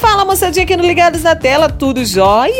Fala moçadinha aqui no Ligados na Tela, tudo jóia?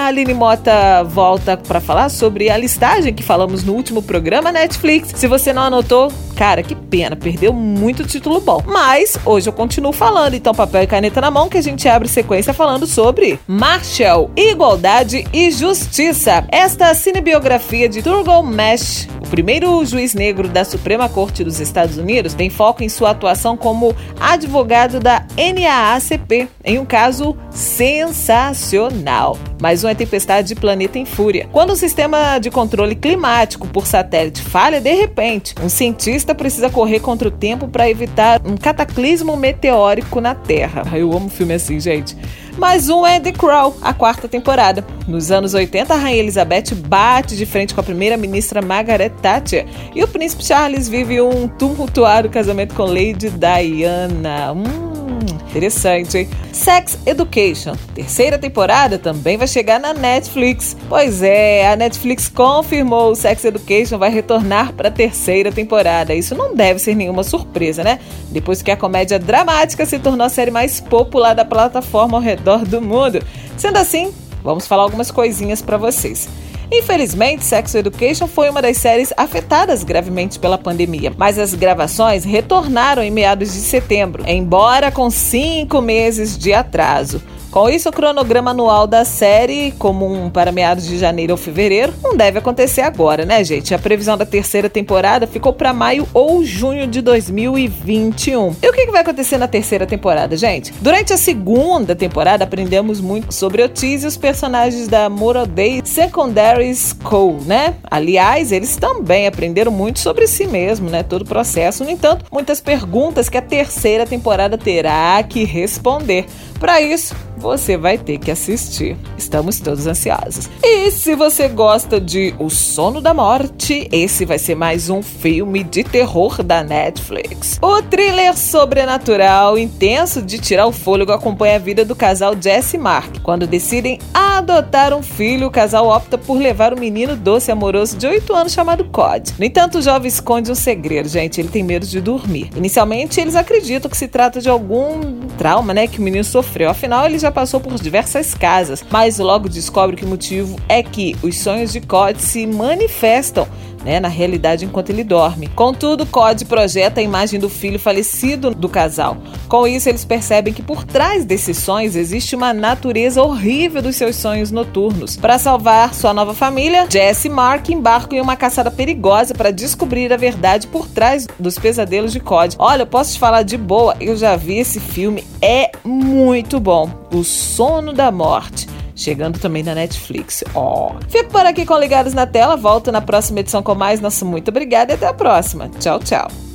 A Aline Mota volta para falar sobre a listagem que falamos no último programa Netflix. Se você não anotou, cara, que pena, perdeu muito título bom. Mas hoje eu continuo falando, então papel e caneta na mão que a gente abre sequência falando sobre Marshall, Igualdade e Justiça. Esta cinebiografia de Thurgood Mesh primeiro juiz negro da Suprema Corte dos Estados Unidos tem foco em sua atuação como advogado da NAACP, em um caso sensacional. Mais uma tempestade de planeta em fúria. Quando o sistema de controle climático por satélite falha de repente, um cientista precisa correr contra o tempo para evitar um cataclismo meteórico na Terra. Eu amo filme assim, gente. Mais um é The Crow, a quarta temporada. Nos anos 80, a Rainha Elizabeth bate de frente com a primeira-ministra Margaret Thatcher e o príncipe Charles vive um tumultuado casamento com Lady Diana. Hum, interessante, hein? Sex Education, terceira temporada, também vai chegar na Netflix. Pois é, a Netflix confirmou o Sex Education vai retornar para a terceira temporada. Isso não deve ser nenhuma surpresa, né? Depois que a comédia dramática se tornou a série mais popular da plataforma ao redor do mundo. Sendo assim, vamos falar algumas coisinhas para vocês. Infelizmente, Sex Education foi uma das séries afetadas gravemente pela pandemia, mas as gravações retornaram em meados de setembro, embora com cinco meses de atraso. Com isso, o cronograma anual da série, comum para meados de janeiro ou fevereiro, não deve acontecer agora, né, gente? A previsão da terceira temporada ficou para maio ou junho de 2021. E o que vai acontecer na terceira temporada, gente? Durante a segunda temporada, aprendemos muito sobre Otis e os personagens da Moral Day Secondary School, né? Aliás, eles também aprenderam muito sobre si mesmo, né? Todo o processo. No entanto, muitas perguntas que a terceira temporada terá que responder. Para isso, você vai ter que assistir. Estamos todos ansiosos. E se você gosta de O Sono da Morte, esse vai ser mais um filme de terror da Netflix. O thriller sobrenatural intenso de tirar o fôlego acompanha a vida do casal Jesse e Mark. Quando decidem adotar um filho, o casal opta por levar o um menino doce e amoroso de 8 anos chamado Cod. No entanto, o jovem esconde um segredo, gente. Ele tem medo de dormir. Inicialmente, eles acreditam que se trata de algum trauma, né, que o menino sofreu. Afinal, ele já passou por diversas casas, mas logo descobre que o motivo é que os sonhos de Cod se manifestam né, na realidade enquanto ele dorme. Contudo, Cod projeta a imagem do filho falecido do casal. Com isso, eles percebem que por trás desses sonhos existe uma natureza horrível dos seus sonhos noturnos. Para salvar sua nova família, Jesse e Mark embarcam em uma caçada perigosa para descobrir a verdade por trás dos pesadelos de Cod. Olha, eu posso te falar de boa, eu já vi esse filme, é muito bom. O Sono da Morte chegando também na Netflix. Ó. Oh. Fico por aqui com Ligados na Tela, volto na próxima edição com mais. Nosso muito obrigada e até a próxima. Tchau, tchau.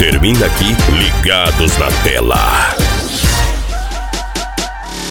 Termina aqui Ligados na Tela.